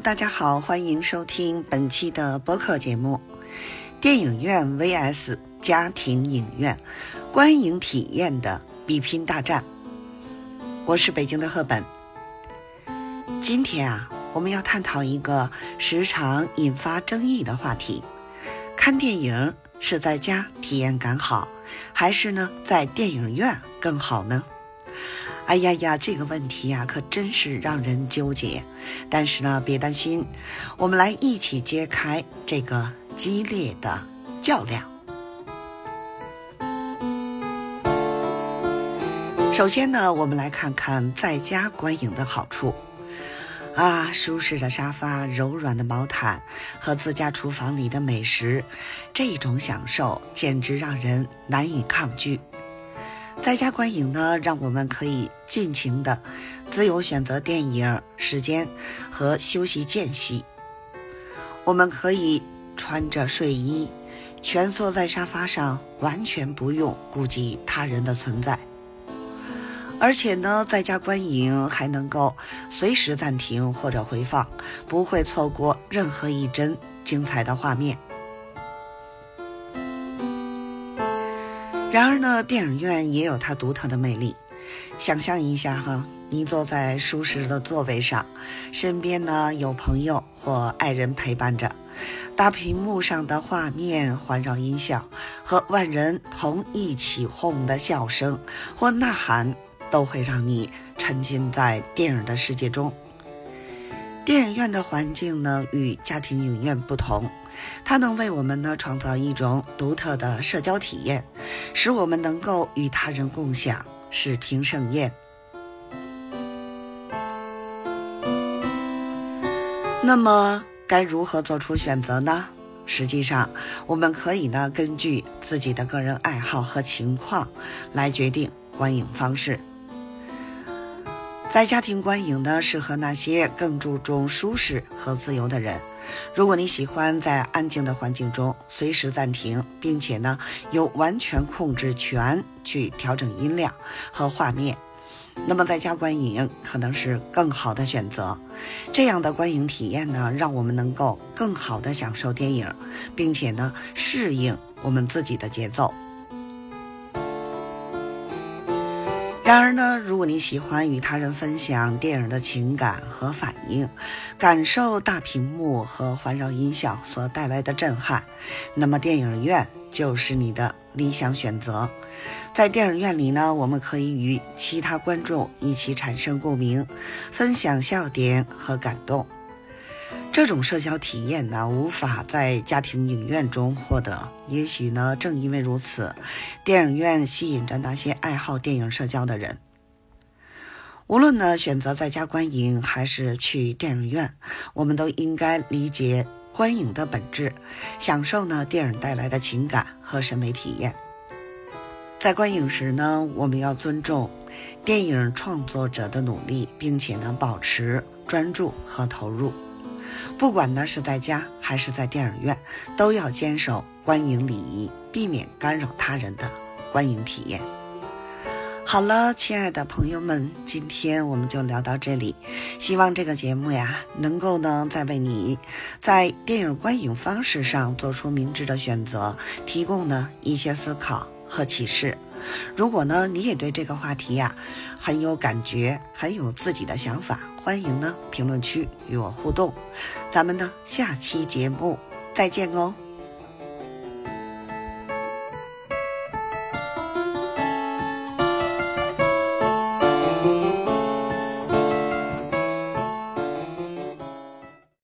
大家好，欢迎收听本期的播客节目《电影院 VS 家庭影院观影体验的比拼大战》。我是北京的赫本。今天啊，我们要探讨一个时常引发争议的话题：看电影是在家体验感好，还是呢在电影院更好呢？哎呀呀，这个问题呀，可真是让人纠结。但是呢，别担心，我们来一起揭开这个激烈的较量。首先呢，我们来看看在家观影的好处。啊，舒适的沙发、柔软的毛毯和自家厨房里的美食，这种享受简直让人难以抗拒。在家观影呢，让我们可以尽情的自由选择电影时间和休息间隙。我们可以穿着睡衣，蜷缩在沙发上，完全不用顾及他人的存在。而且呢，在家观影还能够随时暂停或者回放，不会错过任何一帧精彩的画面。然而呢，电影院也有它独特的魅力。想象一下哈，你坐在舒适的座位上，身边呢有朋友或爱人陪伴着，大屏幕上的画面、环绕音效和万人同一起哄的笑声或呐喊，都会让你沉浸在电影的世界中。电影院的环境呢，与家庭影院不同。它能为我们呢创造一种独特的社交体验，使我们能够与他人共享视听盛宴。那么该如何做出选择呢？实际上，我们可以呢根据自己的个人爱好和情况来决定观影方式。在家庭观影呢，适合那些更注重舒适和自由的人。如果你喜欢在安静的环境中随时暂停，并且呢有完全控制权去调整音量和画面，那么在家观影可能是更好的选择。这样的观影体验呢，让我们能够更好的享受电影，并且呢适应我们自己的节奏。然而呢，如果你喜欢与他人分享电影的情感和反应，感受大屏幕和环绕音效所带来的震撼，那么电影院就是你的理想选择。在电影院里呢，我们可以与其他观众一起产生共鸣，分享笑点和感动。这种社交体验呢，无法在家庭影院中获得。也许呢，正因为如此，电影院吸引着那些爱好电影社交的人。无论呢选择在家观影还是去电影院，我们都应该理解观影的本质，享受呢电影带来的情感和审美体验。在观影时呢，我们要尊重电影创作者的努力，并且呢保持专注和投入。不管呢是在家还是在电影院，都要坚守观影礼仪，避免干扰他人的观影体验。好了，亲爱的朋友们，今天我们就聊到这里。希望这个节目呀，能够呢再为你在电影观影方式上做出明智的选择，提供呢一些思考和启示。如果呢你也对这个话题呀很有感觉，很有自己的想法。欢迎呢，评论区与我互动，咱们呢下期节目再见哦。